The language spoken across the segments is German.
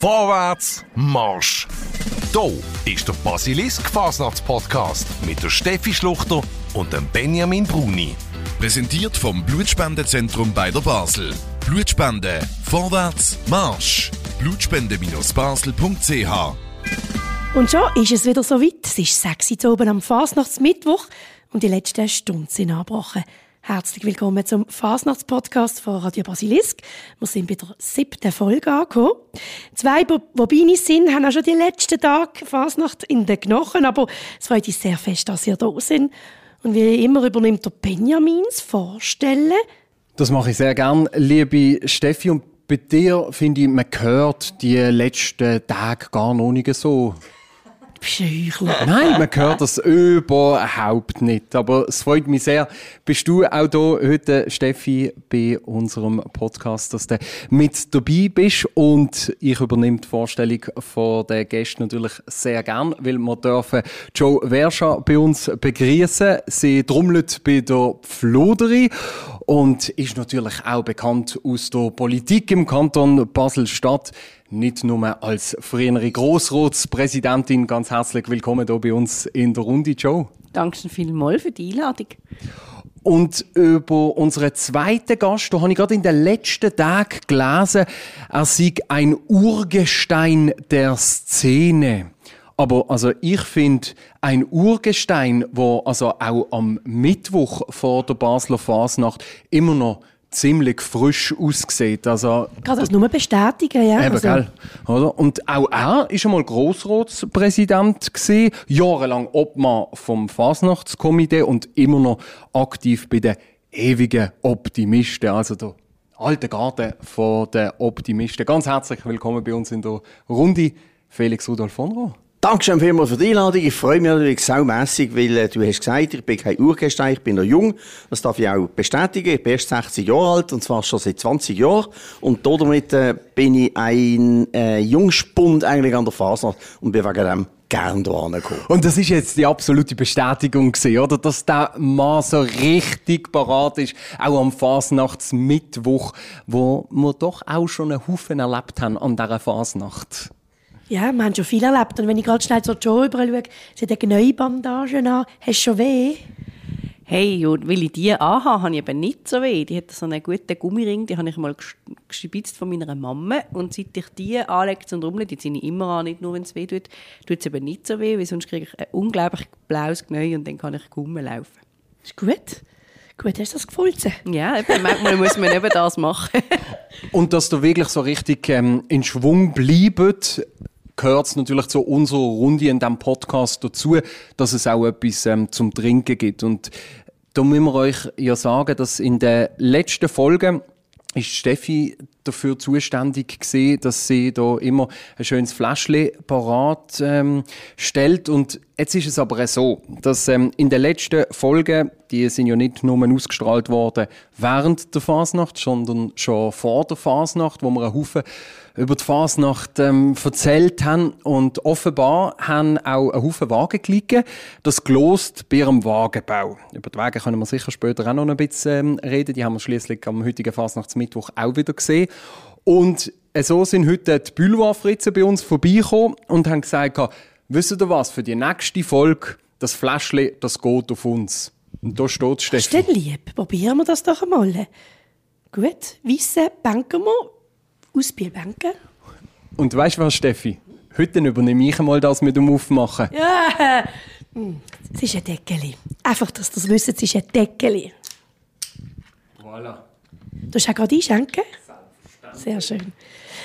Vorwärts Marsch! Hier ist der Basilisk Fasnachts-Podcast mit der Steffi Schluchter und dem Benjamin Bruni. Präsentiert vom Blutspendezentrum bei der Basel. Blutspende. Vorwärts Marsch. Blutspende-basel.ch Und schon ist es wieder so weit. Es ist sechs Uhr oben am Fasnachtsmittwoch und die letzten Stunden sind angebrochen. Herzlich willkommen zum Fasnachtspodcast von Radio Basilisk. Wir sind bei der siebten Folge angekommen. Zwei, die bei sind, haben auch schon die letzten Tage Fasnacht in den Knochen, aber es freut uns sehr fest, dass ihr da sind. Und wie immer übernimmt der Benjamin das Vorstellen. Das mache ich sehr gern, liebe Steffi. Und bei dir finde ich, man hört die letzten Tage gar noch nicht so. Bist ein Heuchler. Nein, man hört das überhaupt nicht. Aber es freut mich sehr. Bist du auch da heute, Steffi, bei unserem Podcast, dass du mit dabei bist. Und ich übernehme die Vorstellung von den Gästen natürlich sehr gern, weil wir dürfen Joe Verscha bei uns begrüßen. Sie trommelt bei der Floderi und ist natürlich auch bekannt aus der Politik im Kanton Basel-Stadt nicht nur als frühere Grossratspräsidentin. Ganz herzlich willkommen hier bei uns in der Runde, Joe. Danke vielmals für die Einladung. Und über unseren zweiten Gast, da habe ich gerade in den letzten Tagen gelesen, er sei ein Urgestein der Szene. Aber also ich finde, ein Urgestein, wo also auch am Mittwoch vor der Basler Fasnacht immer noch ziemlich frisch aussieht. Also, Kann das nur bestätigen, ja? Eben, Also, gell? Oder? Und auch er war einmal Grossratspräsident, gewesen, jahrelang Obmann vom Fasnachtskomitee und immer noch aktiv bei den ewigen Optimisten. Also der alte Garten von den Optimisten. Ganz herzlich willkommen bei uns in der Runde, Felix Rudolf von Roh. Dankeschön vielmals für die Einladung. Ich freue mich natürlich saumässig, weil äh, du hast gesagt, ich bin kein Urgestein, ich bin noch jung. Das darf ich auch bestätigen. Ich bin erst 60 Jahre alt und zwar schon seit 20 Jahren. Und damit äh, bin ich ein äh, Jungspund eigentlich an der Fasnacht und bin wegen dem gern hier angekommen. Und das ist jetzt die absolute Bestätigung gewesen, oder? Dass der Mann so richtig parat ist, auch am Fasnachtsmittwoch, wo wir doch auch schon einen Haufen erlebt haben an dieser Fasnacht. Ja, wir haben schon viel erlebt. Und wenn ich gerade schnell zur Joe überall schaue, sie hat eine neue Bandage an. Hast du schon weh? Hey, ja, weil ich die anhabe, habe ich eben nicht so weh. Die hat so einen guten Gummiring, die habe ich mal ges- gespitzt von meiner Mama. Und seit ich die anlege zum Rummeln, die ziehe ich immer an, nicht nur wenn es weh tut, tut es eben nicht so weh, weil sonst kriege ich ein unglaublich blaues Gneu und dann kann ich Gummel laufen. Ist gut. Gut, hast du das gefulzen? Ja, eben, manchmal muss man eben das machen. Und dass du wirklich so richtig ähm, in Schwung bleibt, gehört natürlich zu unserer Runde in diesem Podcast dazu, dass es auch etwas ähm, zum Trinken gibt. Und da müssen wir euch ja sagen, dass in der letzten Folge ist Steffi dafür zuständig gewesen, dass sie da immer ein schönes Fläschchen parat ähm, stellt. Und jetzt ist es aber so, dass ähm, in der letzten Folge, die sind ja nicht nur ausgestrahlt worden während der Fasnacht, sondern schon vor der Fasnacht, wo wir einen Haufen über die Fasnacht ähm, erzählt haben. Und offenbar haben auch ein Haufen Wagen gelegen, das gelost bei ihrem Wagenbau. Über die Wagen können wir sicher später auch noch ein bisschen ähm, reden. Die haben wir schließlich am heutigen Fasnachtsmittwoch auch wieder gesehen. Und äh, so sind heute die Boulevardfritzen bei uns vorbeigekommen und haben gesagt, wisst ihr was, für die nächste Folge, das Fläschchen, das geht auf uns. Und da steht Ist denn Steffi. lieb? Probieren wir das doch einmal. Gut, Weisse banken wir. Banken. Und weißt du was, Steffi? Heute übernehme ich einmal das mit dem Aufmachen. Ja. Hm, Es ist ein Deckeli. Einfach, dass ihr das wisst, es ist ein Deckeli. Voilà. Du hast auch gerade einschenken? Sehr schön.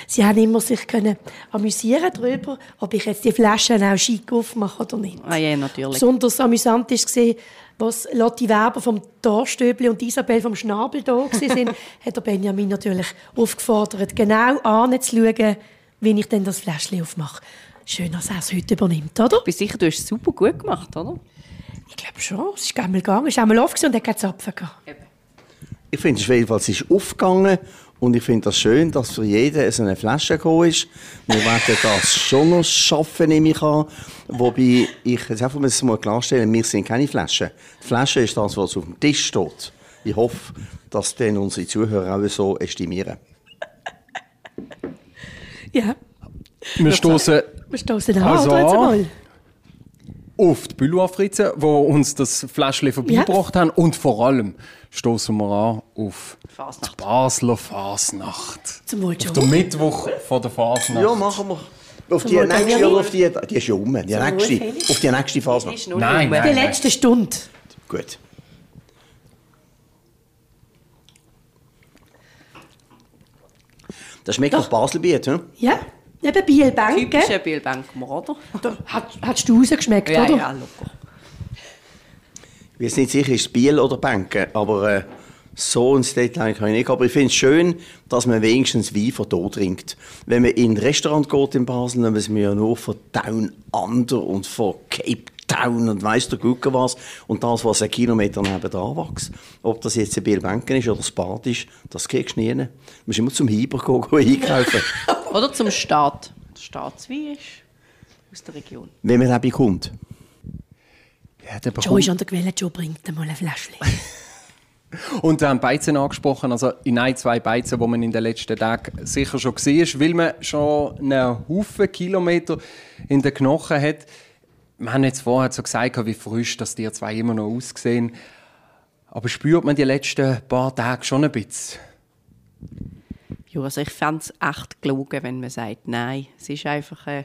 Sie haben immer sich können amüsieren darüber, ob ich jetzt die Flaschen auch schick aufmache oder nicht. ah ja, natürlich. Besonders amüsant war gesehen, was Lotti Weber vom Torstöbli und Isabel vom Schnabel da sind, hat der Benjamin natürlich aufgefordert, genau anzuschauen, wie ich denn das Fläschchen aufmache. Schön, dass er es heute übernimmt, oder? Ich bin sicher, du hast es super gut gemacht, oder? Ich glaube schon. Es ist einmal gegangen, es ist einmal aufgesehen und hat keinen Zapfen gehabt. Ich finde es jedenfalls ist aufgegangen und ich finde das schön, dass für jeden so eine Flasche gekommen ist. Wir werden das schon noch schaffen, nehme ich an. Wobei ich jetzt einfach muss mal klarstellen, wir sind keine Flaschen. Die Flasche ist das, was auf dem Tisch steht. Ich hoffe, dass dann unsere Zuhörer auch so estimieren. Ja. Wir stoßen Wir stoßen an, Also jetzt mal? Auf die Boulevardfritzen, die uns das Fläschchen vorbeigebracht haben. Und vor allem stoßen wir an auf die Fasnacht. Basler Fasnacht. Zum Wohl Der schon. Mittwoch vor der Fasnacht. Ja, machen wir. Auf die Wohl, nächste, oder auf die, die ist ja um. Die Wohl, nächste, Felix. auf die nächste. Ist noch Nein, rum. Die nein. letzte Stunde. Gut. Das schmeckt nach Baselbiet, hm? Ja, eben Bielbanken. Typischer? Da hat, hast du rausgeschmeckt, Ja, oder? ja, locker. Ich jetzt nicht sicher, ist es Biel oder Bänke, aber äh, so ins Detail kann ich nicht. Aber ich finde es schön, dass man wenigstens Wein von hier trinkt. Wenn man in ein Restaurant geht in Basel, dann müssen wir ja nur von Down Under und von Cape Town und weiss der Gucke was. Und das, was ein Kilometer nebenan wächst. Ob das jetzt ein Bielbanken ist oder das Bad ist, das kriegst du nie. Du musst immer zum Hyper gehen, gehen einkaufen, Oder zum Staat. Der Staatswein ist aus der Region. wenn man den bekommt. Ja, der Joe bekommt- ist an der Quelle, Joe bringt mal ein Fläschchen. Und wir haben Beizen angesprochen, also in ein, zwei Beizen, die man in den letzten Tagen sicher schon gesehen ist, weil man schon einen Haufen Kilometer in den Knochen hat. Wir haben jetzt vorher so gesagt, wie frisch dass die zwei immer noch aussehen. Aber spürt man die letzten paar Tage schon ein bisschen? Ja, also ich fände es echt gelogen, wenn man sagt, nein, es ist einfach äh,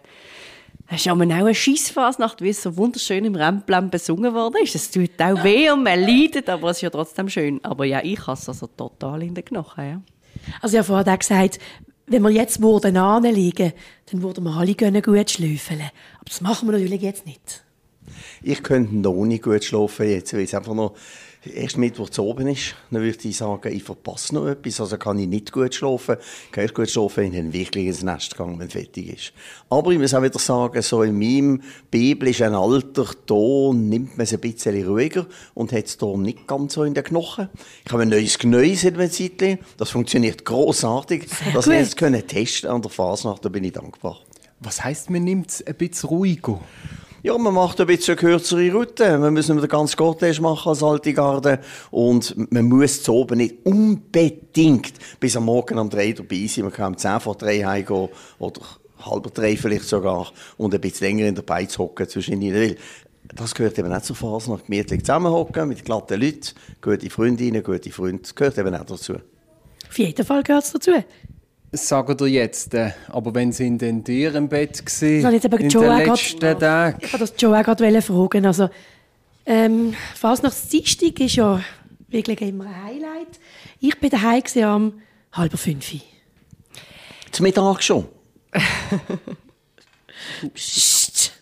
es ist auch eine Scheissfasnacht, wie es so wunderschön im Rennplan besungen worden ist. Es tut auch weh und man leidet, aber es ist ja trotzdem schön. Aber ja, ich habe es also total in den Knochen, ja. Also ich habe vorher auch gesagt, wenn wir jetzt würden anlegen, dann würden wir alle können gut schlüfeln. Aber das machen wir natürlich jetzt nicht. Ich könnte noch nicht gut schlafen jetzt, weil es einfach noch erst Mittwoch zu oben ist. Dann würde ich sagen, ich verpasse noch etwas, also kann ich nicht gut schlafen. Ich kann erst gut schlafen, wenn ich dann wirklich ins Nest gehe, wenn es fertig ist. Aber ich muss auch wieder sagen, so in meinem biblischen Alter, da nimmt man es ein bisschen ruhiger und hat es da nicht ganz so in den Knochen. Ich habe ein neues Gnäus in einem Zeitchen. Das funktioniert großartig. Das gut. jetzt können testen an der Fasnacht, da bin ich dankbar. Was heisst, man nimmt es ein bisschen ruhiger? Ja, man macht ein bisschen kürzere Route. Man muss nicht den ganzen Gottesdienst machen als alte Garde. Und man muss zu oben nicht unbedingt bis am Morgen um drei dabei sein. Man kann um zehn vor drei heimgehen oder halber drei vielleicht sogar und ein bisschen länger in der Beiz hocken zwischen ihnen will. Das gehört eben auch zur Fasnacht. Gemütlich zusammenhocken mit glatten Leuten, gute Freundinnen, gute Freunde. Das gehört eben auch dazu. Auf jeden Fall gehört es dazu. Sagen ihr jetzt, äh, aber wenn sie in den Tier im Bett Das habe waren, ich jetzt aber in Joe den auch grad- letzten Tagen, Ich wollte das Joe auch gerade fragen. Also, ähm, Fasnachtsdienstag ist ja wirklich immer ein Highlight. Ich bin daheim gewesen am halb fünf. Zum Mittag schon. Psst.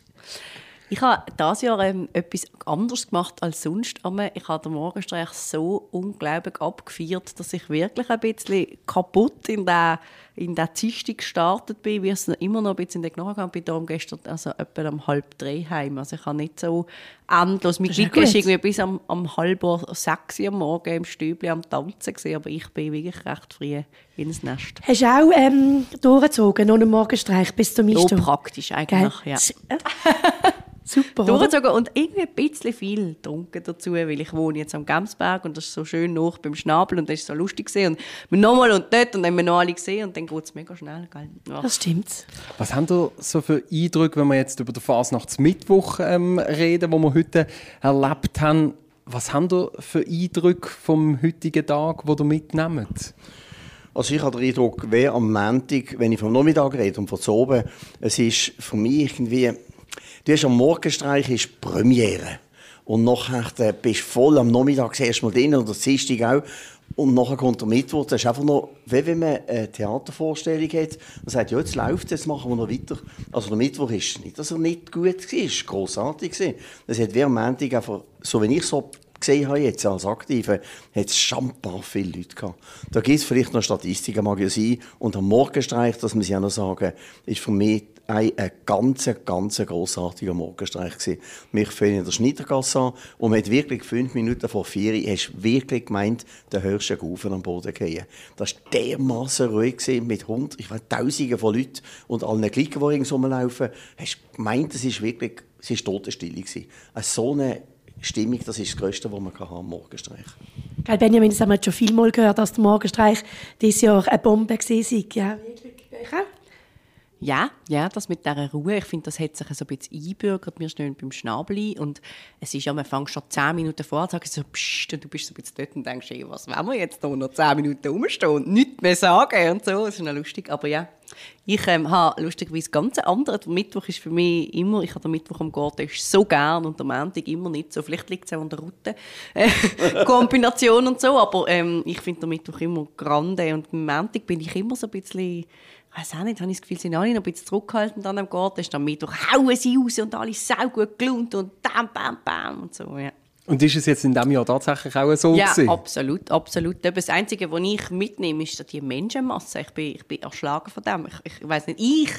Ich habe dieses Jahr ähm, etwas anderes gemacht als sonst. Ich habe den Morgenstreich so unglaublich abgefeiert, dass ich wirklich ein bisschen kaputt in der in der Dienstag gestartet bin, wie es immer noch ein bisschen in den Knochen. Ich bin darum gestern also etwa um halb drei heim. Also ich habe nicht so endlos. Mein Glück ist gut. irgendwie bis am, am halb sechs am Morgen im Stübli am Tanzen gewesen, aber ich bin wirklich recht früh ins Nest. Hast du auch ähm, durchgezogen, noch einen Morgenstreich bis zum So Einstand? praktisch Gell? eigentlich, ja. Super, durchgezogen und irgendwie ein bisschen viel getrunken dazu, weil ich wohne jetzt am Gemsberg und das ist so schön noch beim Schnabel und das ist so lustig gesehen und wir nochmal und dort und dann haben wir noch alle gesehen und dann geht es mega schnell, gell? Ja. Das stimmt. Was haben ihr so für Eindrücke, wenn wir jetzt über den Fasnachtsmittwoch ähm, reden, wo wir heute erlebt haben? Was haben ihr für Eindrücke vom heutigen Tag, die ihr mitnehmt? Also ich habe den Eindruck, wer am Montag, wenn ich vom Nachmittag rede und von zu oben, es ist für mich irgendwie, du hast am Morgenstreich ist Premiere. Und nachher äh, bist du voll am Nachmittag erst mal drin am Dienstag auch. Und nachher kommt der Mittwoch, das ist einfach noch, wie wenn man eine Theatervorstellung hat und sagt, ja, jetzt läuft es, machen wir noch weiter. Also der Mittwoch ist nicht, dass er nicht gut war, es war grossartig. Das hat wie am Montag einfach, so wie ich so gesehen habe jetzt als Aktive, hat es schambar viele Leute gehabt. Da gibt es vielleicht noch Statistiken, mag ja sein. Und am Morgenstreich, das muss ich auch noch sagen, ist für mich ein, ein ganz, ganz grossartiger Morgenstreich gewesen. Mich fing in der Schneidergasse an und man hat wirklich fünf Minuten vor vier, hast wirklich gemeint, der hörst du Gaufen am Boden gehen. Das war dermassen ruhig gewesen, mit Hund, ich weiß, Tausenden von Leuten und allen Glicken, die rings rumlaufen. Hast gemeint, es ist wirklich, es ist Totenstille gewesen. So eine Stimmung, das ist das Größte, was man kann haben am Morgenstreich. Gell, Benjamin, das haben wir jetzt schon vielmal gehört, dass der Morgenstreich dieses Jahr eine Bombe war. Ja, wirklich. Ja, ja, das mit dieser Ruhe, ich finde, das hat sich so ein bisschen einbürgert. Wir stehen beim Schnabeli und es ist ja, man fängt schon zehn Minuten vor an, sagen so, pssst, und du bist so ein bisschen dort und denkst, ey, was wollen wir jetzt da noch zehn Minuten rumstehen und nichts mehr sagen und so. Das ist noch lustig, aber ja. Ich ähm, habe lustigerweise ganz andere. Der Mittwoch ist für mich immer, ich habe den Mittwoch am Garten so gern und der Montag immer nicht so. Vielleicht liegt es auch an der Route. Äh, Kombination und so, aber ähm, ich finde den Mittwoch immer grande und am Montag bin ich immer so ein bisschen weiß auch nicht, habe ich das Gefühl, sie sind alle noch ein bisschen zurückgehalten dann am Garten. Ist dann Mittwoch, hauen sie raus und alle sau gut gelohnt und bam, bam, bam und so, ja. Und ist es jetzt in diesem Jahr tatsächlich auch so Ja, gewesen? absolut, absolut. Das Einzige, was ich mitnehme, ist die Menschenmasse. Ich bin, ich bin erschlagen von dem. Ich, ich weiß nicht, ich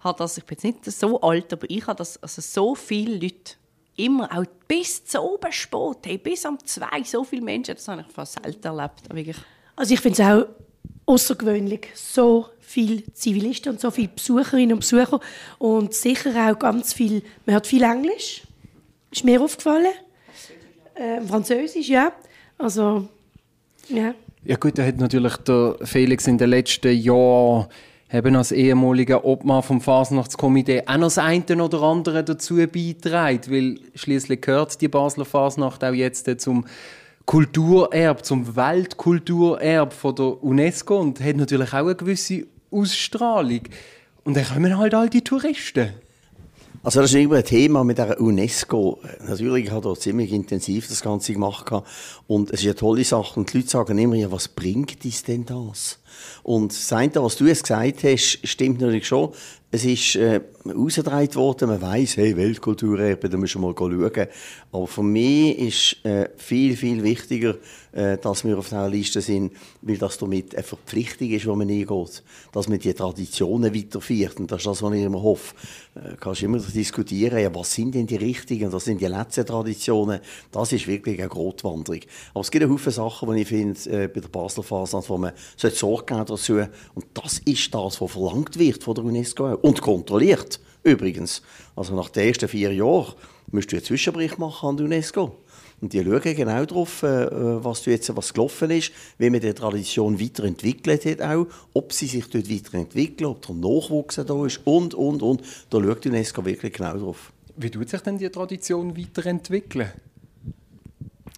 habe das, ich bin jetzt nicht so alt, aber ich habe das, also so viele Leute, immer, auch bis zu oben spät, hey, bis um zwei, so viele Menschen, das habe ich fast selten erlebt. Wirklich. Also ich finde es auch außergewöhnlich, so viele Zivilisten und so viele Besucherinnen und Besucher und sicher auch ganz viel, man hört viel Englisch, ist mir aufgefallen, äh, Französisch, ja, also ja. Ja gut, da hat natürlich der Felix in den letzten Jahren eben als ehemaliger Obmann vom Fasnachtskomitee auch noch das eine oder andere dazu beitragen, weil schließlich gehört die Basler Fasnacht auch jetzt zum Kulturerb, zum Weltkulturerb von der UNESCO und hat natürlich auch eine gewisse Ausstrahlung. Und dann kommen halt all die Touristen. Also das ist immer ein Thema mit der UNESCO. Natürlich hat er ziemlich intensiv das Ganze gemacht und es ist eine tolle Sache und die Leute sagen immer, ja, was bringt uns denn das? Und das eine, was du jetzt gesagt hast, stimmt natürlich schon. Es ist äh, ausgedreht worden, man weiss, hey, Weltkulturerbe, da müssen wir mal schauen. Aber für mich ist äh, viel, viel wichtiger, dass wir auf dieser Liste sind, weil das damit eine Verpflichtung ist, die man eingeht. Dass man die Traditionen weiterführt. Und das ist das, was ich immer hoffe. Äh, kannst immer diskutieren, ja, was sind denn die richtigen, was sind die letzten Traditionen. Das ist wirklich eine Grotwanderung. Aber es gibt eine Haufen Sachen, die ich finde, äh, bei der Basler Fasnacht, wo man Sorge geben dazu. Und das ist das, was verlangt wird von der UNESCO und kontrolliert. Übrigens, also nach den ersten vier Jahren müsst du einen Zwischenbericht machen an die UNESCO. Und die schauen genau darauf, äh, was, du jetzt, was gelaufen ist, wie man die Tradition weiterentwickelt hat, auch, ob sie sich dort weiterentwickeln, ob der Nachwuchs da ist und, und, und. Da schaut UNESCO wirklich genau drauf. Wie tut sich denn die Tradition weiterentwickeln?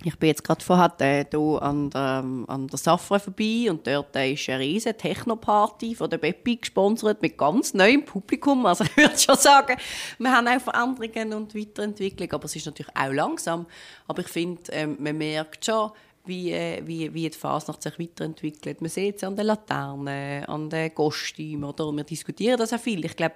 Ich bin jetzt gerade vorher hier an der, an der Safra vorbei und dort ist eine riesige Techno-Party von der Beppi gesponsert mit ganz neuem Publikum. Also ich würde schon sagen, wir haben auch Veränderungen und Weiterentwicklung, aber es ist natürlich auch langsam. Aber ich finde, ähm, man merkt schon, wie, äh, wie, wie die Fasnacht sich weiterentwickelt. Man sieht es an den Laternen, an den Kostümen, oder? wir diskutieren das auch viel. Ich glaube,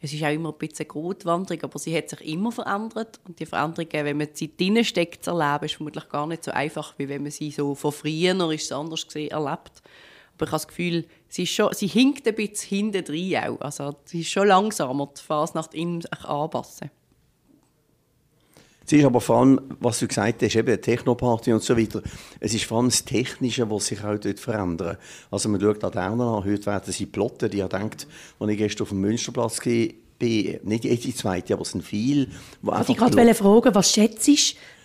es ist auch immer ein bisschen eine Grotwanderung, aber sie hat sich immer verändert und die Veränderungen, wenn man sie drinnen steckt, zu erleben, ist vermutlich gar nicht so einfach, wie wenn man sie so von früher, ist es anders gesehen, erlebt. Aber ich habe das Gefühl, sie, ist schon, sie hinkt ein bisschen hinten drin auch. Also sie ist schon langsamer, die Fasnacht in sich anpassen. Es ist aber vor allem, was du gesagt hast, eben Technoparty und so weiter, es ist vor allem das Technische, was sich auch dort verändert. Also man schaut Laternen an, heute werden sie plotten, die ihr denkt, als ich gestern auf dem Münsterplatz bin, nicht die zweite, aber es sind viele. Ich wollte gerade fragen, was schätzt du,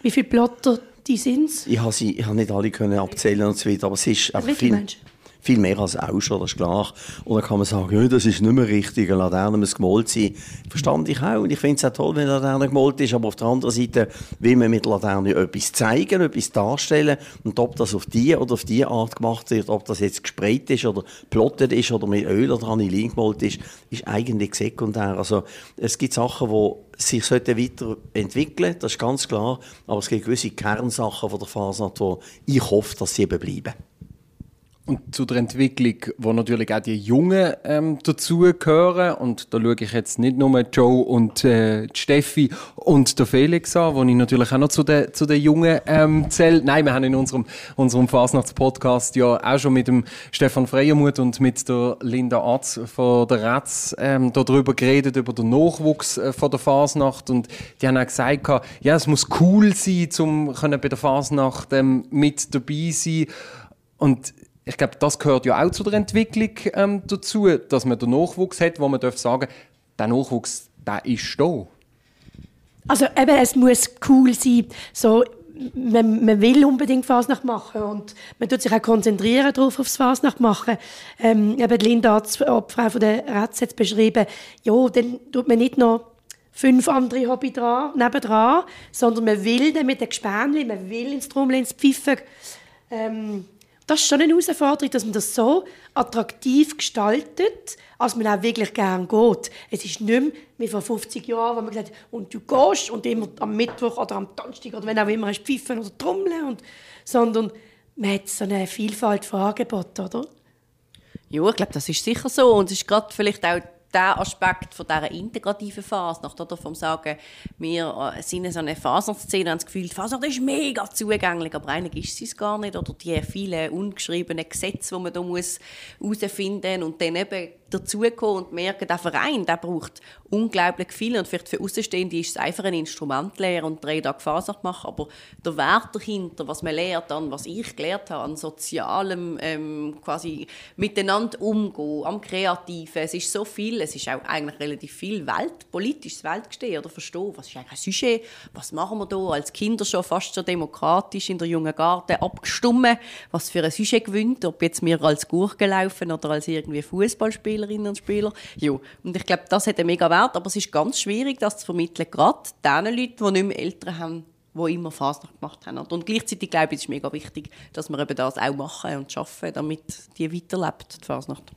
wie viele Plotter die sind? Ich habe, sie, ich habe nicht alle können abzählen und so weiter, aber es ist einfach viel... Mensch? Viel mehr als auch schon, das ist klar. Und dann kann man sagen, ja, das ist nicht mehr richtig, eine Laterne muss gemalt sein. Verstand ich auch. Und ich finde es auch toll, wenn eine Laterne gemalt ist. Aber auf der anderen Seite will man mit Laterne etwas zeigen, etwas darstellen. Und ob das auf die oder auf die Art gemacht wird, ob das jetzt gesprayt ist oder plottet ist oder mit Öl oder Anilin gemalt ist, ist eigentlich sekundär. Also, es gibt Sachen, die sich weiterentwickeln sollten, das ist ganz klar. Aber es gibt gewisse Kernsachen von der Fasnacht, wo ich hoffe, dass sie eben bleiben. Und zu der Entwicklung, wo natürlich auch die Jungen ähm, dazugehören. Und da schaue ich jetzt nicht nur Joe und äh, Steffi und der Felix an, wo ich natürlich auch noch zu den, zu den Jungen ähm, zähle. Nein, wir haben in unserem, unserem Fasnachts-Podcast ja auch schon mit dem Stefan Freiermuth und mit der Linda Atz von der Ratz ähm, darüber geredet, über den Nachwuchs äh, von der Fasnacht. Und die haben auch gesagt, ja, es muss cool sein, um bei der Fasnacht ähm, mit dabei sein. Und ich glaube, das gehört ja auch zu der Entwicklung ähm, dazu, dass man den Nachwuchs hat, wo man darf sagen, der Nachwuchs, der ist da. Also eben, es muss cool sein. So, man, man will unbedingt Fasnacht machen und man tut sich auch konzentrieren darauf, aufs Fasnacht machen. Ähm, eben Linda hat die Frau von der Ratz jetzt beschrieben, ja, dann tut man nicht noch fünf andere Hobby dran, nebendran, sondern man will dann mit den Gespänchen, man will ins Trommel, ins Pfiffen. Ähm, das ist schon eine Herausforderung, dass man das so attraktiv gestaltet, als man auch wirklich gerne geht. Es ist nicht mehr wie vor 50 Jahren, wo man gesagt hat, und du gehst und immer am Mittwoch oder am Donnerstag oder wenn auch immer hast pfiffen oder trommeln, und, sondern man hat so eine Vielfalt von Angeboten, oder? Ja, ich glaube, das ist sicher so. Und es ist gerade vielleicht auch der Aspekt von dieser integrativen Fasnacht, oder vom Sagen, wir äh, sind in so einer Fasnachtsszene haben das Gefühl, die Fasnacht ist mega zugänglich, aber eigentlich ist es gar nicht. Oder die vielen ungeschriebenen Gesetze, die man muss herausfinden muss und dann eben dazukommen und merken, der Verein der braucht unglaublich viel. Und vielleicht für Außenstehende ist es einfach ein Instrument lehren und drei Tage Fasnacht machen, aber der Wert dahinter, was man lernt, an was ich gelernt habe, an sozialem ähm, quasi miteinander umgehen, am Kreativen, es ist so viel, es ist auch eigentlich relativ viel Welt, politisches Weltgestehen oder? Verstehen, was ist eigentlich ein Sujet, was machen wir da? Als Kinder schon fast so demokratisch in der jungen Garten abgestimmt, was für ein Sujet gewinnt, ob jetzt wir als Gurke laufen oder als irgendwie Fußballspieler Spielerinnen und Spieler. Ja, und ich glaube, das hat einen mega Wert, aber es ist ganz schwierig, das zu vermitteln, gerade den Leuten, die nicht mehr Eltern haben, die immer Fasnacht gemacht haben. Und gleichzeitig glaube ich, ist es mega wichtig, dass wir eben das auch machen und schaffen, damit die weiterlebt, die Fasnacht.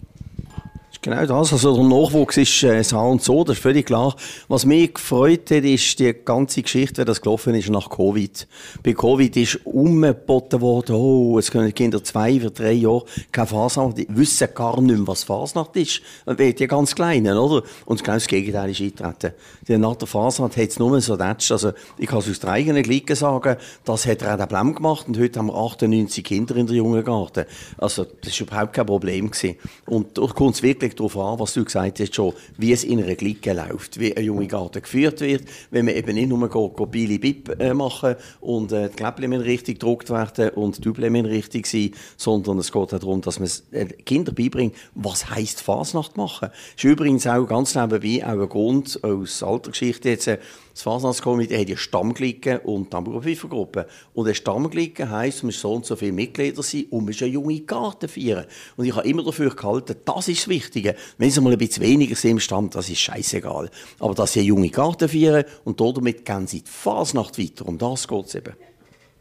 Genau das. Also der Nachwuchs ist äh, so und so, das ist völlig klar. Was mich gefreut hat, ist die ganze Geschichte, wie das gelaufen ist nach Covid. Bei Covid ist umgeboten worden, oh, jetzt können Kinder zwei oder drei Jahre keine Fasnacht, die wissen gar nicht mehr, was Fasnacht ist. Die ganz Kleinen, oder? Und genau das Gegenteil ist eingetreten. Die nach der Fasnacht hat es nur so tätscht. Also ich kann es aus der eigenen Gliedke sagen, das hat auch Blem gemacht und heute haben wir 98 Kinder in der jungen Garten. Also das war überhaupt kein Problem. Gewesen. Und da kommt es wirklich darauf an, was du gesagt hast, schon, wie es in einer Glicke läuft, wie ein junge Garten geführt wird, wenn man eben nicht nur go, go Bili Bip äh, machen und äh, die Kläppchen richtig gedruckt werden und die Dübel richtig sein, sondern es geht auch darum, dass man äh, Kinder beibringt, was heisst Fasnacht machen. Das ist übrigens auch ganz nebenbei auch ein Grund aus alter Geschichte jetzt, äh, das Fasnachtskomitee hat ja Stammglicken und Tambourpfeifergruppe. Und eine Stammglicke heisst, man muss so und so viele Mitglieder sein und man muss eine junge Garten feiern. Und ich habe immer dafür gehalten, das ist das Wichtige. Wenn es mal ein bisschen weniger sind im Stamm, das ist scheißegal. Aber dass sie eine junge Garten feiern und damit gehen sie die Fasnacht weiter. Um das geht es eben.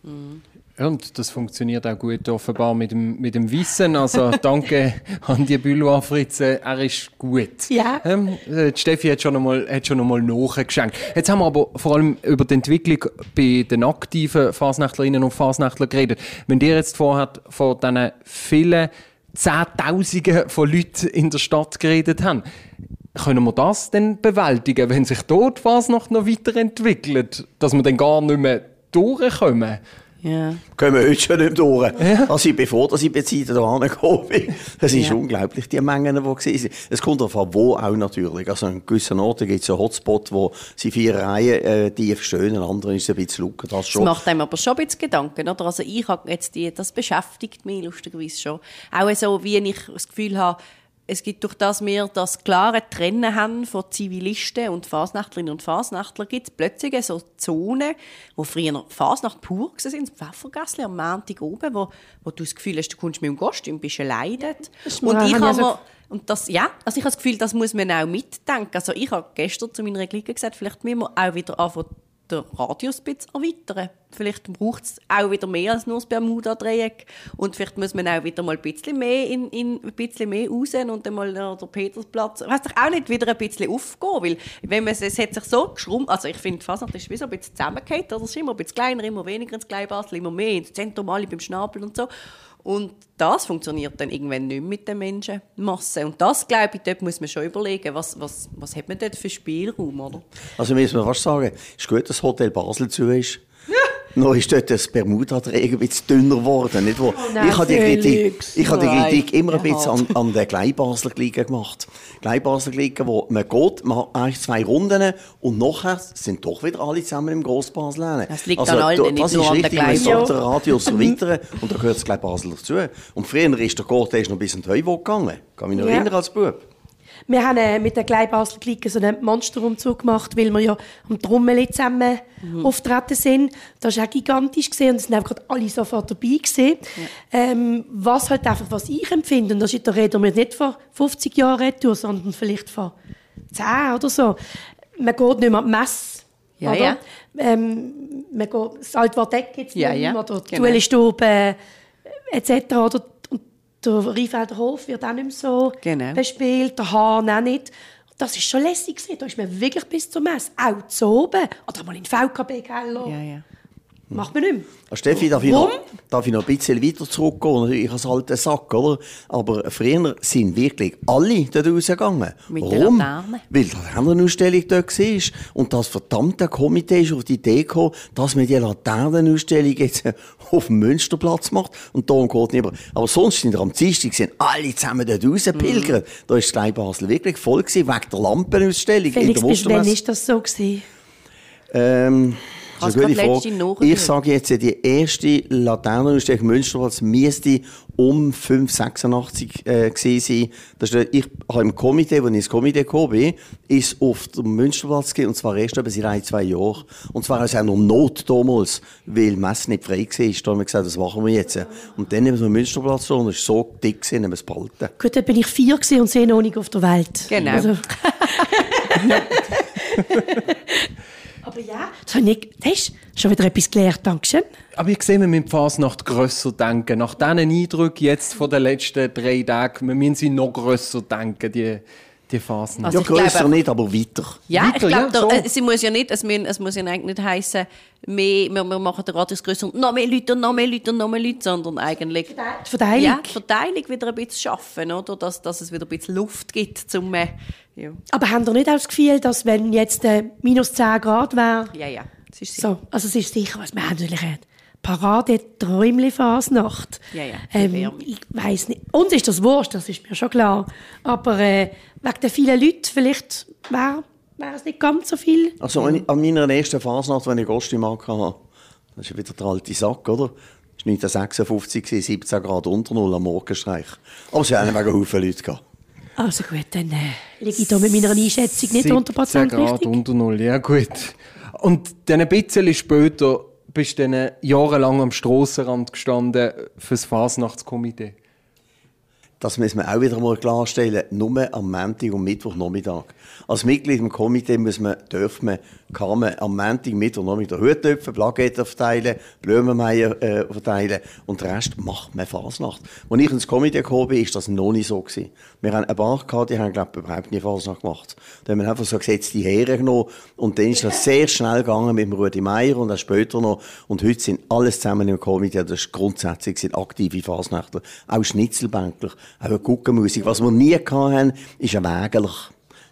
Mhm. Und das funktioniert auch gut offenbar mit dem, mit dem Wissen. Also danke an die Büloir Fritze, er ist gut. Ja. Ähm, äh, Steffi hat schon einmal, hat schon einmal nachgeschenkt. Jetzt haben wir aber vor allem über die Entwicklung bei den aktiven Fasnachtlerinnen und Fasnachtler geredet. Wenn ihr jetzt vorher von diesen vielen Zehntausenden von Leuten in der Stadt geredet haben, können wir das denn bewältigen, wenn sich dort Fasnacht noch weiterentwickelt? Dass wir dann gar nicht mehr durchkommen? Ja. Kommen wir heute schon nicht durch. Ja. Also bevor dass ich bei da angekommen bin. Das ist ja. unglaublich, die Mengen, die waren. Es kommt an, wo auch natürlich. Also an gewissen Orten gibt es einen Hotspot, wo sie vier Reihen äh, tief stehen, an anderen ist es ein bisschen lucken. Das, schon. das macht einem aber schon ein bisschen Gedanken, oder? Also ich habe jetzt die, das beschäftigt mich lustigerweise schon. Auch so, wie ich das Gefühl habe, es gibt durch das wir das klare Trennen haben von Zivilisten und Fasnachtlerinnen und Fasnachtler, gibt es plötzlich so Zonen, wo früher Fasnacht pur waren, das Pfeffergässli am Montag oben, wo, wo du das Gefühl hast, du kommst mit dem Kostüm, bist allein dort. Und ich habe mir, und das, ja, also ich habe das Gefühl, das muss man auch mitdenken. Also ich habe gestern zu meiner Clique gesagt, vielleicht müssen wir auch wieder anfangen, den Radius ein bisschen erweitern. Vielleicht braucht es auch wieder mehr als nur das Bermuda-Dreieck. Und vielleicht muss man auch wieder mal ein bisschen mehr, in, in, ein bisschen mehr raus und dann mal der Petersplatz. Ich weiß doch auch nicht, wieder ein bisschen aufgehen. Weil, wenn man, es hat sich so geschrumpft, also ich finde das ist wie so ein bisschen zusammengehört. Also es ist immer ein bisschen kleiner, immer weniger ins Kleinbasel, immer mehr ins Zentrum, alle beim Schnabel und so. Und das funktioniert dann irgendwann nicht mehr mit den Menschenmassen. Und das, glaube ich, dort muss man schon überlegen, was, was, was hat man dort für Spielraum, oder? Also müssen wir fast sagen, es ist gut, dass Hotel Basel zu ist. Noch ist dort das Bermuda-Dreieck ein bisschen dünner geworden. Nicht? Oh nein, ich habe die Kritik, ich habe die Kritik immer ein bisschen an, an den Gleibasler gemacht. Gleibasler wo man geht, man eigentlich zwei Runden und nachher sind doch wieder alle zusammen im Grossbasel. Das liegt also, an allen, nicht Das ist richtig, man sagt der Radius erweitern und da gehört das Gleibasel dazu. Und früher ist der Gott noch bis in die Heuwoge gegangen. Kann mich noch ja. erinnern als Bub. Wir haben äh, mit der Klein Basel Clique so einen Monsterumzug gemacht, weil wir ja am Trommel zusammen auftreten sind. Das war auch gigantisch gesehen und es sind einfach gerade alle sofort dabei gewesen. Ähm, was halt einfach, was ich empfinde, und das ist, da reden wir nicht vor 50 Jahren retour, sondern vielleicht vor 10 oder so. Man geht nicht mehr an die Messe. Ja, oder? ja. Ähm, man geht, das Altwardeck jetzt Ja, nicht ja, mehr, oder die genau. Duellstube äh, etc. Oder, der Rheinfelder Hof wird auch nicht mehr so Genau. bespielt, der Hahn auch nicht. Das ist schon lässig. Da ist man wirklich bis zur Messe. Auch zu oben. Oder mal in den VKB-Keller. Ja, ja. Macht man nicht mehr. Ah, Steffi, darf ich, noch, darf ich noch ein bisschen weiter zurückgehen? Ich habe alten Sack, oder? Aber früher sind wirklich alle dort rausgegangen. Mit Warum? Weil die Laternenausstellung dort war. Und das verdammte Komitee ist auf die Idee gekommen, dass man die Laternenausstellung jetzt auf dem Münsterplatz macht. Und darum geht nicht mehr. Aber sonst sind am Dienstag sind alle zusammen dort rausgepilgert. Mhm. Da ist Klein Basel wirklich voll gewesen, wegen der Lampenausstellung Felix, in der wann ist das so gewesen? Ähm, das ist eine grad gute Frage. Ich sage jetzt, die erste Laternenausstellung Münsterplatz müsste um 586 äh, gewesen sein. Das ist, ich habe im Komitee, als ich ins Komitee gekommen bin, ist auf dem Münsterplatz gegeben, und zwar erst seit ein, zwei Jahren. Und zwar aus einer Not damals, weil die Messe nicht frei war. Da haben wir gesagt, das machen wir jetzt. Und dann haben wir den Münsterplatz und es war so dick, gewesen, haben wir es behalten. Gut, dann bin ich vier gewesen und sehe noch nicht auf der Welt. Genau. Also. Aber ja, das habe ich, das ist schon wieder etwas gelernt, Dankeschön. Aber ich sehe, wir müssen die Fasnacht grösser denken. Nach diesen Eindrücken jetzt von den letzten drei Tagen, wir müssen sie noch grösser denken, die, die Fasnacht. Also ja, ich glaube nicht, aber weiter. Ja, Weiter, ich ja, glaube, so. äh, sie muss ja nicht, es, müssen, es muss ja eigentlich nicht heissen, mehr, wir, wir machen den Radius grösser und noch mehr Leute und noch mehr Leute und noch mehr Leute, sondern eigentlich Die Verteilung. ja, die Verteilung wieder ein bisschen schaffen, oder? Dass, dass es wieder ein bisschen Luft gibt zum äh, ja. Aber haben ihr nicht auch das Gefühl, dass wenn jetzt äh, minus 10 Grad wäre, ja, ja, das ist so, also es ist sicher, was wir haben natürlich eine Parade Träumli Fasnacht. Ja, ja, Ähm, ich weiß nicht. Uns ist das wurscht, das ist mir schon klar. Aber äh, wegen der vielen Leute, vielleicht wäre wär es nicht ganz so viel. Also an an meiner ersten Fasnacht, wenn ich Gostimark hatte, das ist wieder der alte Sack, oder? Das war 1956, gewesen, 17 Grad unter Null am Morgenstreich. Aber es haben wegen Haufen Leute gehabt. Also gut, dann äh, liege ich da mit meiner Einschätzung nicht 17 100% Grad richtig. unter Null, ja gut. Und dann ein bisschen später bist dann jahrelang am Strassenrand gestanden fürs Fasnachtskomitee. Das müssen wir auch wieder mal klarstellen. Nur am Montag und Mittwochnachmittag. Als Mitglied im Komitee muss man, darf man, kann man am Montag, Mittwochnachmittag Huttöpfe, Plaketten verteilen, Blumenmeier äh, verteilen und den Rest macht man Fasnacht. Als ich ins Komitee gekommen bin, ist das noch nicht so gewesen. Wir haben ein paar gehabt, die haben, glaube ich, überhaupt nie Fasnacht gemacht. Da haben wir einfach so gesetzte Heere genommen und dann ist das sehr schnell gegangen mit dem Rudi Meier und auch später noch. Und heute sind alles zusammen im Komitee, das ist grundsätzlich sind aktive Fasnachter, auch Schnitzelbänkler, auch eine Guckenmusik. Was wir nie hatten, ist ein Wägeler.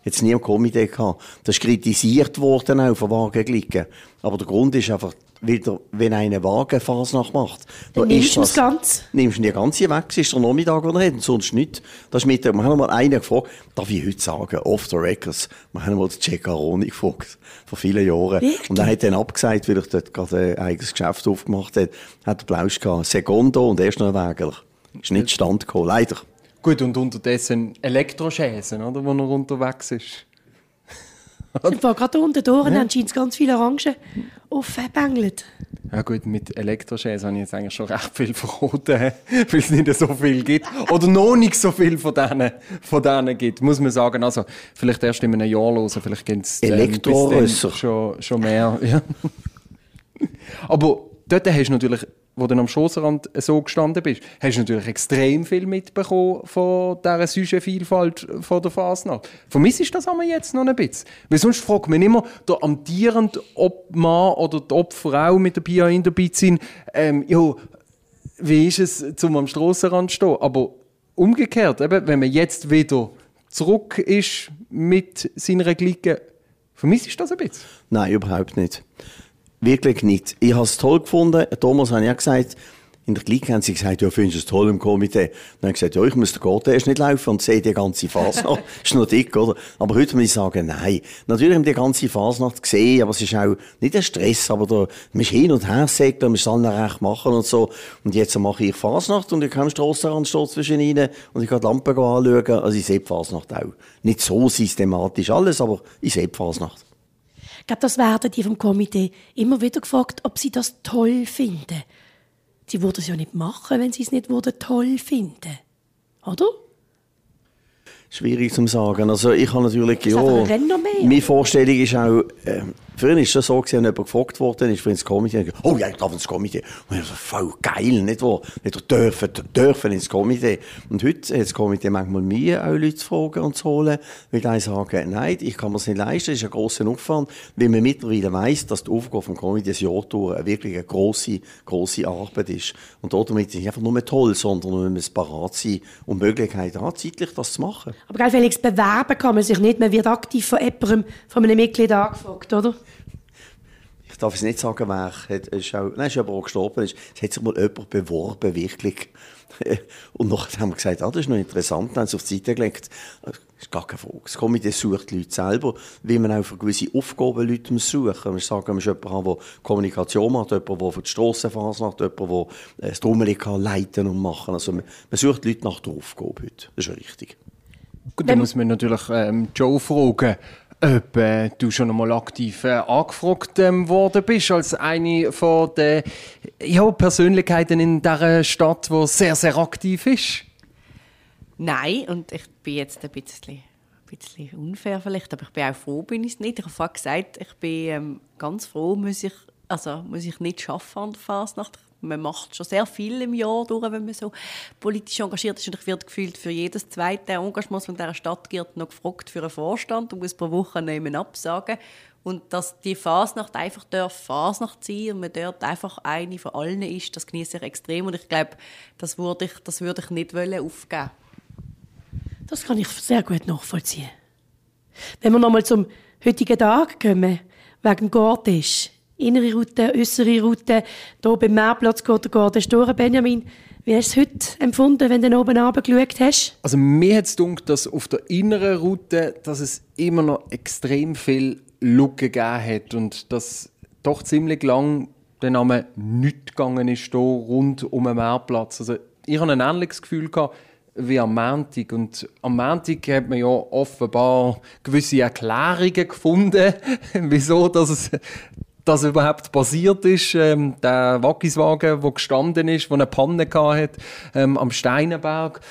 Jetzt nie im Komitee gehabt. Das ist kritisiert worden auch von Wagenglicken. Aber der Grund ist einfach, wieder, wenn einer Wagenfasnacht macht, Dann da nimmst du das das- Ganze. Nimmst du die ganze weg, es ist der Nachmittag, den er hat, und sonst nicht. Das ist mit, wir haben mal einen gefragt, darf ich heute sagen, off the records, wir haben mal den Jack Aroni gefragt, vor vielen Jahren. Wirklich? Und er hat dann abgesagt, weil er dort gerade ein eigenes Geschäft aufgemacht hat, hat er Plausch gehabt, Secondo und erst noch ein Wägler. Ist nicht stand gekommen, leider. Gut, und unterdessen Elektroschäsen, oder, wo er unterwegs ist. Ich war gerade unten durch und anscheinend ganz viele Orangen aufgebängelt. Ja gut, mit Elektroschäsen habe ich jetzt eigentlich schon recht viel verraten, weil es nicht so viel gibt. Oder noch nicht so viel von denen, von denen gibt, muss man sagen. Also, vielleicht erst in einem Jahr hören, vielleicht gibt es Elektrorösser. schon, schon mehr. Ja. Aber dort hast du natürlich, wo du am Strassenrand so gestanden bist, hast du natürlich extrem viel mitbekommen von dieser Sujetvielfalt von der Fasnacht. Vermisst ist das aber jetzt noch ein bisschen. Weil sonst fragt man immer, der amtierende Obmann oder die Obfrau mit der Pia in der Bizin, ähm, jo, wie ist es, zum am Strassenrand zu stehen? Aber umgekehrt, eben, wenn man jetzt wieder zurück ist mit seiner Clique, vermisst ist das ein bisschen? Nein, überhaupt nicht. Wirklich nicht. Ich habe es toll gefunden. Thomas hat ja gesagt, in der Klinik haben sie gesagt, ja, findest du es toll im Komitee? Dann haben gesagt, ja, ich muss den Garten erst nicht laufen und sehe die ganze Fasnacht. ist noch dick, oder? Aber heute muss ich sagen, nein. Natürlich haben wir die ganze Fasnacht gesehen, aber es ist auch nicht ein Stress, aber da, man ist hin und her sägt, man alles recht machen und so. Und jetzt mache ich Fasnacht und ich komme Strassenrand, steht zwischen ihnen und ich kann die Lampen anschauen. Also ich sehe die Fasnacht auch. Nicht so systematisch alles, aber ich sehe die Fasnacht. Ich glaube, das werden die vom Komitee immer wieder gefragt, ob sie das toll finden. Sie würden es ja nicht machen, wenn sie es nicht würden toll finden. Oder? Schwierig zu sagen. Also ich habe natürlich, ist ja, ein Renommee. meine Vorstellung ist auch, äh, früher ist es so gewesen, jemand gefragt worden ist, ins Komitee, dann gesagt, oh ja, ich darf ins Komitee. Und ich so, voll geil, nicht wahr? Nicht dürfen, dürfen ins Komitee. Und heute hat das Komitee manchmal mir auch Leute zu fragen und zu holen, weil die sagen, nein, ich kann mir es nicht leisten, das ist ein grosser Aufwand, weil man mittlerweile weiss, dass die Aufgabe vom Komitee das Jahr durch wirklich eine grosse, grosse Arbeit ist. Und damit ist es nicht einfach nur toll, sondern man muss parat sein und Möglichkeit haben, zeitlich das zu machen. Aber Felix, bewerben kann man sich nicht. Man wird aktiv von jemandem, von einem Mitglied angefragt, oder? Ich darf es nicht sagen, wer hat, ist auch, nein, ist aber auch gestorben ist. Es hat sich mal jemand beworben, wirklich. Und nachher haben wir gesagt, ah, das ist noch interessant, dann haben sie auf die Seite gelegt. Das ist gar keine Frage. Das Komitee sucht die Leute selber, wie man auch für gewisse Aufgaben Leute muss suchen muss. Wir sagen, man muss jemanden haben, der Kommunikation macht, jemanden, der für die Strassenphase macht, jemanden, der das Trommeli kann leiten und machen. Also man, man sucht Leute nach der Aufgabe heute. Das ist richtig. Gut, dann muss man natürlich ähm, Joe fragen, ob äh, du schon einmal aktiv äh, angefragt ähm, worden bist als eine von den ja, Persönlichkeiten in dieser Stadt, die sehr, sehr aktiv ist. Nein, und ich bin jetzt ein bisschen, bisschen unfair vielleicht, aber ich bin auch froh, bin ich es nicht. Ich habe gesagt, ich bin ähm, ganz froh, muss ich, also muss ich nicht arbeiten an der Fasnacht. Man macht schon sehr viel im Jahr durch, wenn man so politisch engagiert ist. Und ich werde gefühlt für jedes zweite Engagement, in dieser Stadt gibt, noch gefragt für einen Vorstand und muss pro Woche nehmen absagen. Und dass die Fasnacht einfach darf Fasnacht sein und man dort einfach eine von allen ist, das genieße ich extrem. Und ich glaube, das würde ich, das würde ich nicht wollen aufgeben Das kann ich sehr gut nachvollziehen. Wenn wir nochmal zum heutigen Tag kommen, wegen Gortisch. Innere Route, äußere Route, hier beim Meerplatz geht der Garten. Benjamin, wie hast du es heute empfunden, wenn du oben runtergeschaut hast? Also mir hat es gedacht, dass auf der inneren Route dass es immer noch extrem viel Lücken gegeben hat und dass doch ziemlich lang der Name nicht gegangen ist hier rund um den Meerplatz. Also ich hatte ein ähnliches Gefühl wie am Montag. Und am Montag hat man ja offenbar gewisse Erklärungen gefunden, wieso dass es das überhaupt passiert ist. Ähm, der Wackiswagen, der gestanden ist, der eine Panne hatte ähm, am Steinenberg.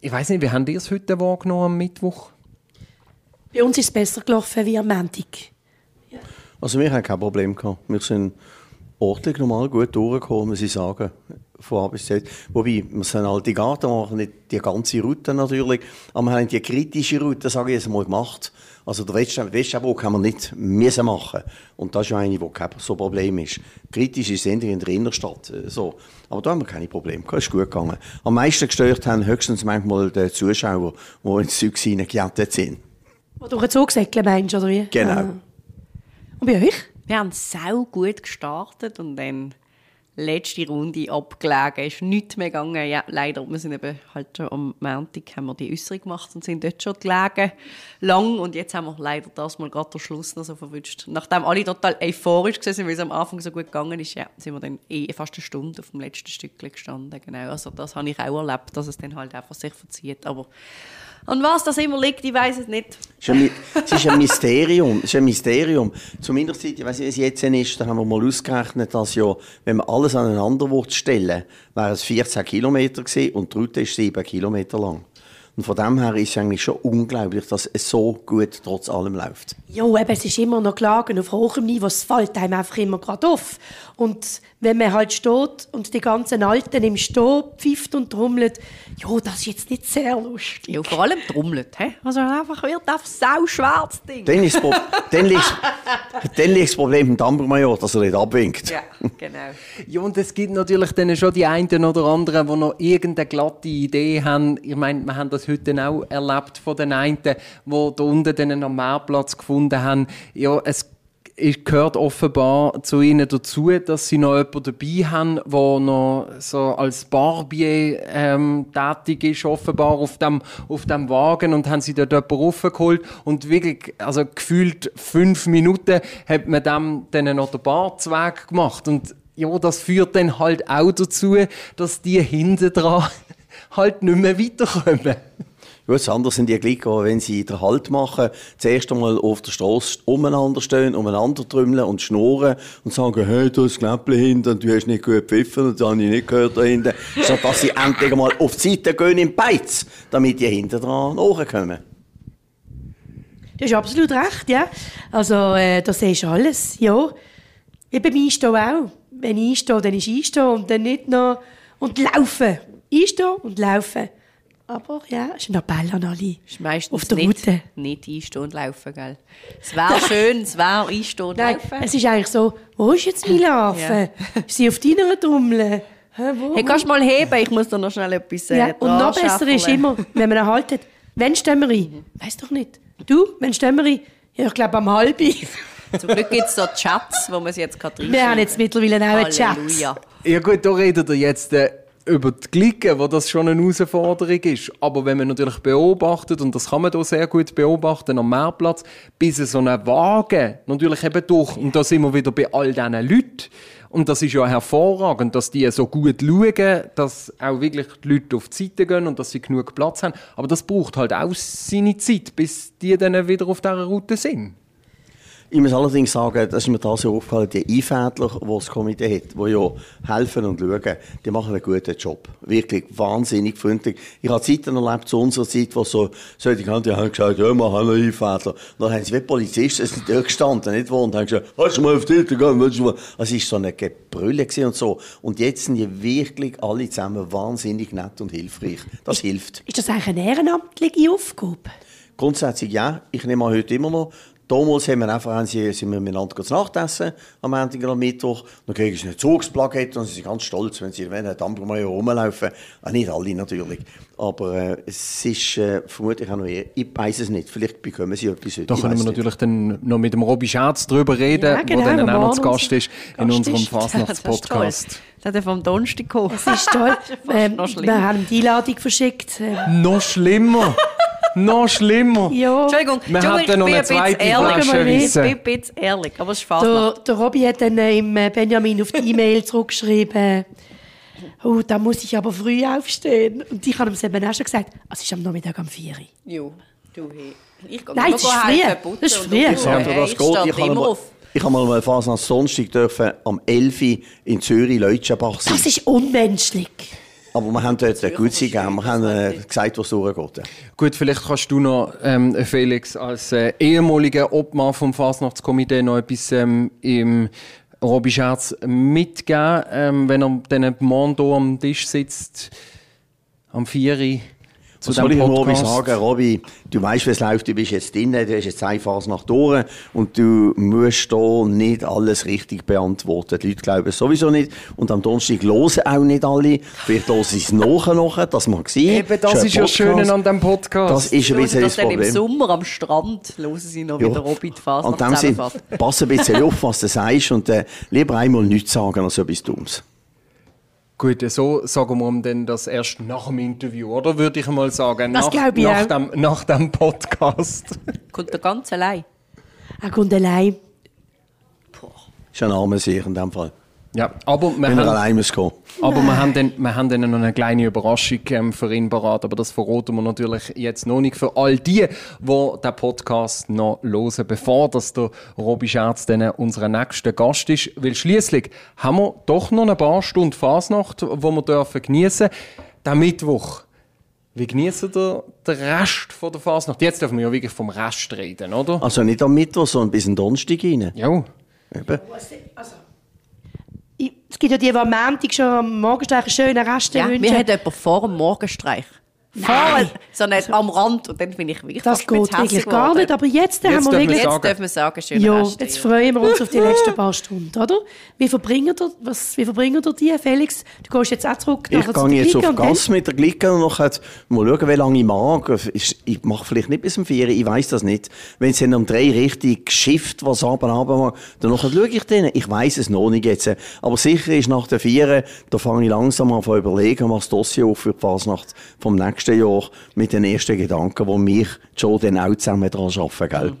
Ich weiß nicht, wie haben ihr es heute wahrgenommen am Mittwoch? Bei uns ist es besser gelaufen wie am Montag. Also wir haben kein Problem gehabt. Wir sind ordentlich normal gut durchgekommen, muss ich sagen. Von A bis Z. Wobei, wir sind alte Garten, machen nicht die ganze Route natürlich, aber wir haben die kritische Route, sage ich jetzt mal, gemacht. Also der Westschabruck haben wir nicht müssen machen. Und das ist ja eine, die kein so Problem ist. Kritisch ist es in der Innenstadt äh, so. Aber da haben wir keine Probleme. Das ist gut gegangen. Am meisten gestört haben höchstens manchmal die Zuschauer, die ins Zeug hineingejettet sind. Die durch den Zug säckeln, meinst du, oder wie? Genau. Ah. Und bei euch? Wir haben sau gut gestartet und dann letzte Runde abgelegen. Ist nichts mehr gegangen. Ja, leider, wir sind eben halt schon am Montag haben wir die Äußerung gemacht und sind dort schon gelegen. Lang. Und jetzt haben wir leider das mal gerade den Schluss noch so verwünscht. Nachdem alle total euphorisch waren, weil es am Anfang so gut gegangen ist, ja, sind wir dann eh fast eine Stunde auf dem letzten Stück gestanden. Genau. Also das habe ich auch erlebt, dass es dann halt einfach sich verzieht. Aber an was das immer liegt, ich weiß es nicht. Es ist ein, Mysterium. Ist ein Mysterium. Zumindest, ich weiß nicht, wie es jetzt ist, da haben wir mal ausgerechnet, dass ja, wenn man alles aneinander stellen wäre es 14 Kilometer gewesen und die Route ist 7 Kilometer lang. Und von dem her ist es eigentlich schon unglaublich, dass es so gut trotz allem läuft. Ja, eben, es ist immer noch Klagen auf hohem Niveau. Es fällt einem einfach immer gerade auf. Und wenn man halt steht und die ganzen Alten im Stehen pfifft und trommelt, ja, das ist jetzt nicht sehr lustig. Ja, vor allem trommelt. He? Also einfach wird einfach sau schwarz Ding. Dann, ist das Pro- dann, liegt, dann liegt das Problem im Dampfermajor, dass er nicht abwinkt. Ja, genau. Ja, und es gibt natürlich dann schon die einen oder anderen, die noch irgendeine glatte Idee haben. Ich meine, wir haben das heute auch erlebt von den einen, die da unten dann am Meerplatz gefunden haben. Ja, es es gehört offenbar zu ihnen dazu, dass sie noch jemanden dabei haben, der noch so als Barbier ähm, tätig ist, offenbar auf dem, auf dem Wagen und haben sie dort jemanden raufgeholt und wirklich, also gefühlt fünf Minuten hat man dem dann noch den Bartzweg gemacht und ja, das führt dann halt auch dazu, dass die hinten dran halt nicht mehr weiterkommen. Ja, das andere sind die Glieder, wenn sie den Halt machen, zuerst einmal auf der Straße umeinander stehen, umeinander trümmeln und schnurren und sagen, hey, du hast Knäppchen hinten und du hast nicht gut gepfiffen und das habe ich nicht gehört da hinten. Statt dass sie endlich einmal auf die Seite gehen im Beiz, damit die hinten dran nachkommen. Du hast absolut recht, ja. Also, äh, da siehst du alles, ja. Wie bei mir Einstehen auch. Wenn ich einstehe, dann ist Einstehen und dann nicht noch... Und laufen. Einstehen und laufen. Aber ja, es ist ein Appell an alle. ist meistens Auf der nicht, Route. nicht einstehen und laufen, gell? Es wäre schön, es wäre einstehen und Nein, laufen. es ist eigentlich so, wo ist jetzt meine Larve? Ist sie auf deiner Trommel? Hä, wo? Hey, kannst du mal heben? Ich muss da noch schnell etwas äh, ja, und noch besser ist immer, wenn man haltet, wann stehen wir ein? Weiss doch nicht. Du, wann stehen wir ein? Ja, ich glaube am halben. Zum Glück gibt es so Chats, wo man sie jetzt gerade Wir haben jetzt mittlerweile auch einen Chat. Ja gut, da redet ihr jetzt äh, über die Glicken, wo das schon eine Herausforderung ist. Aber wenn man natürlich beobachtet, und das kann man hier sehr gut beobachten am Meerplatz, bis so ein Wagen natürlich eben durch, und da sind wir wieder bei all diesen Leuten, und das ist ja hervorragend, dass die so gut schauen, dass auch wirklich die Leute auf die Seite gehen und dass sie genug Platz haben. Aber das braucht halt auch seine Zeit, bis die dann wieder auf dieser Route sind. Ich muss allerdings sagen, das ist mir da so aufgefallen, die Einfädler, die das Komitee hat, die ja helfen und schauen, die machen einen guten Job. Wirklich wahnsinnig freundlich. Ich habe Zeiten erlebt, zu unserer Zeit, wo so solche Kanten haben gesagt, ja, wir haben einen Einfädler. Dann haben sie wie Polizisten sind dort gestanden, nicht wo, und haben gesagt, hast du mal auf die mal? Also es war so eine Gebrülle und so. Und jetzt sind die wirklich alle zusammen wahnsinnig nett und hilfreich. Das hilft. Ist das eigentlich eine ehrenamtliche Aufgabe? Grundsätzlich ja. Ich nehme heute immer noch. Damals haben wir einfach, haben sie, sind wir miteinander zu Nacht essen, am Montag und am Mittwoch. Dann kriegen sie eine Zugsplakette und sie sind ganz stolz, wenn sie wenn am mal rumlaufen. Ah, nicht alle natürlich. Aber äh, es ist äh, vermutlich auch noch eher, ich weiß es nicht. Vielleicht bekommen sie etwas heute. Da können wir nicht. natürlich dann noch mit dem Robby Scherz drüber reden, Ja, genau, der dann der auch noch zu Gast ist in unserem ist. Das hat er vom Donnerstag gekommen. Es ist toll. ähm, wir haben die Einladung verschickt. Ähm, Noch schlimmer. noch schlimmer. ja, Entschuldigung, Wir Entschuldigung, hatten noch ich bin eine zweite ehrlich. Flasche Ich Wissen. bin ein bisschen ehrlich, aber es ist der, Fasnacht. der Robby hat dann äh, im äh, Benjamin auf die E-Mail zurückgeschrieben, oh, da muss ich aber früh aufstehen. Und ich habe ihm eben auch schon gesagt, "Ah, es ist am Nachmittag um 4 Uhr. Jo, du. Ich gehe Nein, das ist früh. Das ist früh. du, Ich Ja, das ich geht. Ich habe immer mal, auf. ich habe mal fast am Sonntag dürfen am 11. Uhr in Zürich Leutschenbach sein. Das ist unmenschlich. Aber wir haben dort eine Gutze gegeben. Wir haben äh, gesagt, was durchgeht. Gut, vielleicht kannst du noch, ähm, Felix, als äh, ehemaliger Obmann vom Fasnachtskomitee noch etwas ähm, im Robby Scherz mitgeben, ähm, wenn er dann morgen hier am Tisch sitzt, am 4 Uhr, zu Was soll ich Podcast. sagen? Robby, du weißt, wie es läuft. Du bist jetzt drin, du hast jetzt eine Phase nach durch und du musst da nicht alles richtig beantworten. Die Leute glauben es sowieso nicht. Und am Donnerstag hören auch nicht alle. Vielleicht hören sie es nachher noch, das mag sein. Eben, das ist ja das Schöne an diesem Podcast. Das ist ein bisschen das das dann im Problem. Sommer am Strand hören sie noch Ja. wieder Robin die An Fasnacht dem Sinn, pass ein bisschen auf, was du sagst und äh, lieber einmal nichts sagen als etwas Dummes. Gut, so sagen wir ihm dann das erst nach dem Interview, oder? Würde ich mal sagen. Das nach, glaube ich nach auch. dem, nach dem Podcast. Kommt er ganz allein. Er kommt allein. Ist ein armer Sieg in dem Fall. Ja, aber wir Wenn er haben, allein muss gehen. aber wir haben, dann, wir haben dann noch eine kleine Überraschung ähm, für ihn parat, aber das verraten wir natürlich jetzt noch nicht für all die, die den Podcast noch hören, bevor dass der Robby Scherz dann unser nächster Gast ist. Weil schließlich haben wir doch noch ein paar Stunden Fasnacht, wo wir dürfen geniessen. Der Mittwoch. Wie genießen ihr den Rest von der Fasnacht? Jetzt dürfen wir ja wirklich vom Rest reden, oder? Also nicht am Mittwoch, sondern bis den Donnerstag rein. Ja. Eben. Ich- Es gibt ja die, die am Montag schon am Morgenstreich einen schönen Rest Ja, wünschen. wir haben jemanden vor dem Morgenstreich. Vorher, so nicht am Rand. Und dann finde ich wirklich Das geht wirklich gar nicht. Aber jetzt, haben wir wirklich... Jetzt dürfen wir sagen, schön Ja, Reste, jetzt freuen wir uns auf die letzten paar Stunden, oder? Wie verbringen ihr, was, wie verbringen ihr die, Felix? Du gehst jetzt auch zurück Ich gehe jetzt Clique auf Gas mit der Glicke und nachher mal schauen, wie lange ich mag. Ich mache vielleicht nicht bis um vier, ich weiß das nicht. Wenn es dann um drei richtig geschifft, was aber aber mag, dann schaue ich denen. Ich weiß es noch nicht jetzt. Aber sicher ist nach der vier, da fange ich langsam an zu überlegen, was das Dossier auf für die Fasnacht vom nächsten Jahr mit den ersten Gedanken, die mich schon dann auch zusammen daran arbeiten, gell?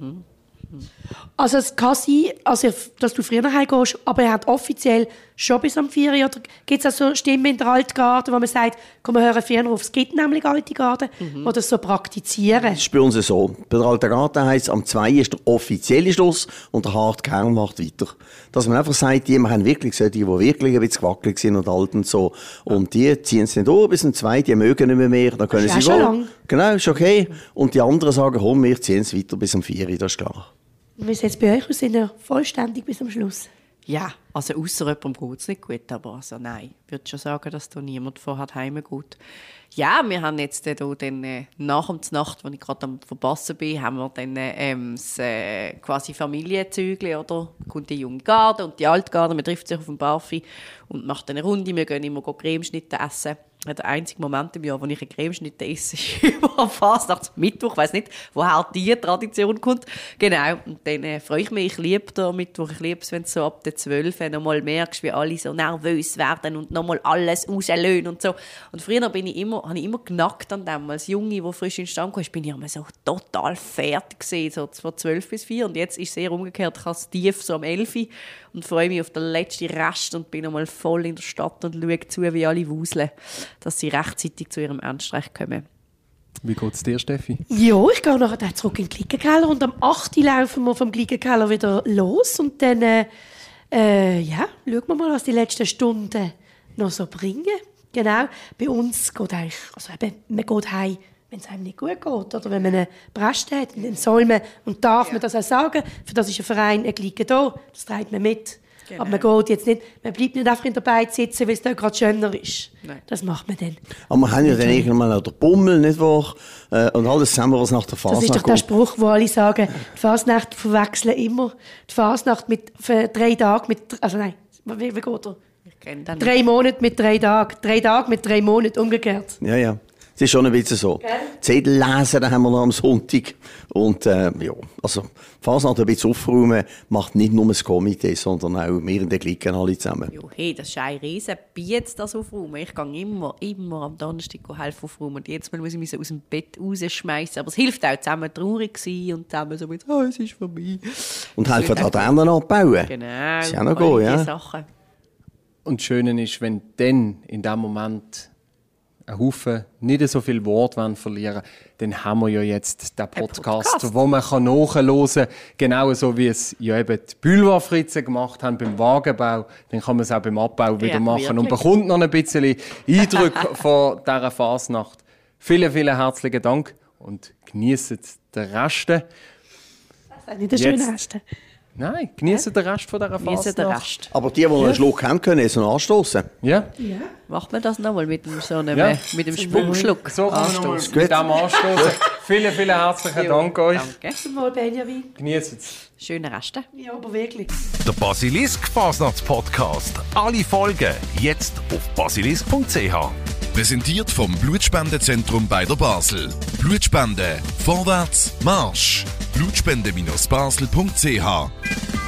Also es kann sein, also, dass du früher heimgehst, aber er hat offiziell schon bis am 4 Uhr. Oder gibt es auch so Stimmen in der Altgarde, wo man sagt, komm, wir hören früher auf. Es gibt nämlich alte Garden, die das so praktizieren. Das ist bei uns so. Bei der Alten Garten heisst am 2 ist der offizielle Schluss und der harte Kern macht weiter. Dass man einfach sagt, die haben wirklich so, die, wirklich ein bisschen gewackelt sind und alt und so. Und die ziehen es nicht durch bis zum 2, die mögen nicht mehr mehr, dann können Das ist sie schon lang. Genau, ist okay. Und die anderen sagen, komm, wir ziehen es weiter bis um 4, das ist klar. Wie sieht es bei euch aus? Sind ihr vollständig bis zum Schluss? Ja, also außer jemandem geht es nicht gut, aber also nein, ich würde schon sagen, dass da niemand vorhat heimgeht. Ja, wir haben jetzt äh, da dann, äh, nach der Nacht, als ich gerade am Verpassen bin, haben wir dann äh, ähm, das äh, quasi Familienzügli, oder? Kommt die junge Garde und die alte Garde, man trifft sich auf dem Barfi und macht eine Runde, wir gehen immer Cremeschnitte essen. Der einzige Moment im Jahr, wo ich eine Cremeschnitte esse, ist über Fasnachtsmittwoch. Ich nicht, woher diese Tradition kommt. Genau. Und dann äh, freue ich mich. Ich liebe den Mittwoch. Ich liebe es, wenn du so ab der 12 noch mal merkst, wie alle so nervös werden und noch mal alles rauslösen und so. Und früher bin ich immer, habe ich immer genackt an dem. Als Junge, der frisch in den Stamm kam, bin ich immer so total fertig gewesen, so von 12 bis 4. Und jetzt ist es sehr umgekehrt. Ich habe es tief so am 11 Uhr und freue mich auf den letzten Rest und bin noch mal voll in der Stadt und schaue zu, wie alle wuseln, dass sie rechtzeitig zu ihrem Endstreich kommen. Wie geht's dir, Steffi? Ja, ich gehe nachher dann zurück in den Glickenkeller und am 8. Uhr laufen wir vom Glickenkeller wieder los und dann, äh, äh, ja, schauen wir mal, was die letzten Stunden noch so bringen. Genau, bei uns geht eigentlich, also eben, man geht heim, wenn es einem nicht gut geht oder wenn man eine Brast hat, dann soll man und darf man das auch sagen. Für das ist ein Verein, ein Glicke da, das trägt man mit. Genau. Aber man geht jetzt nicht, man bleibt nicht einfach in der Beiz sitzen, weil es da gerade schöner ist. Nein. Das macht man dann. Aber wir haben ja dann irgendwann auch den Bummel, nicht wahr? Äh, Und alles zusammen, was nach der Das ist doch Fasnacht der. Spruch, wo alle sagen, die Fasnacht verwechseln immer die Fasnacht mit für drei Tagen mit, also nein, wie, wie geht er? Ich kenne den Drei Monate mit drei Tagen, drei Tage mit drei Monaten, umgekehrt. Ja, ja. Es ist schon ein bisschen so. Zettel lesen haben wir noch am Sonntag. Und äh, ja, also Fasnacht ein bisschen aufräumen macht nicht nur das Komitee, sondern auch wir in der Clique alle zusammen. Jo, hey, das ist ein riesen Biet, das aufräumen. Ich gehe immer, immer am Donnerstag helfen aufräumen. Und jetzt Mal muss ich mich so aus dem Bett rausschmeißen. Aber es hilft auch, zusammen traurig sein und zusammen so mit, oh, es ist vorbei. Und helfen Laternen abbauen. Genau. Ist ja noch gut, ja. Sachen. Und das Schöne ist, wenn dann in dem Moment ein Haufen nicht so viel Wort wollen verlieren dann haben wir ja jetzt den Podcast, Podcast. wo man kann nachhören kann. Genau so wie es ja eben die Boulevardfritzen gemacht haben beim Wagenbau. Dann kann man es auch beim Abbau wieder Ja, machen und wirklich. bekommt noch ein bisschen Eindruck von dieser Fasnacht. Vielen, vielen herzlichen Dank und genießen den Rest. Das ist nicht der Jetzt- schönste. Nein, genießen den Rest von dieser Genießen Fasnacht. den Rest. Aber die, die noch einen Schluck haben, können jetzt noch anstoßen. Ja. Macht man das nochmal mit dem, so einem, Ja. mit dem Schwungschluck? So kann man nochmal Anstoßen. mit dem anstoßen. vielen, vielen herzlichen Dank euch. Danke. Zum Mal, Benjamin. Genießen es. Schöne Reste. Ja, aber wirklich. Der Basilisk Fasnachts Podcast. Alle Folgen jetzt auf basilisk.ch. Präsentiert vom Blutspendezentrum bei der Basel. Blutspende. Vorwärts. Marsch. Blutspende-basel.ch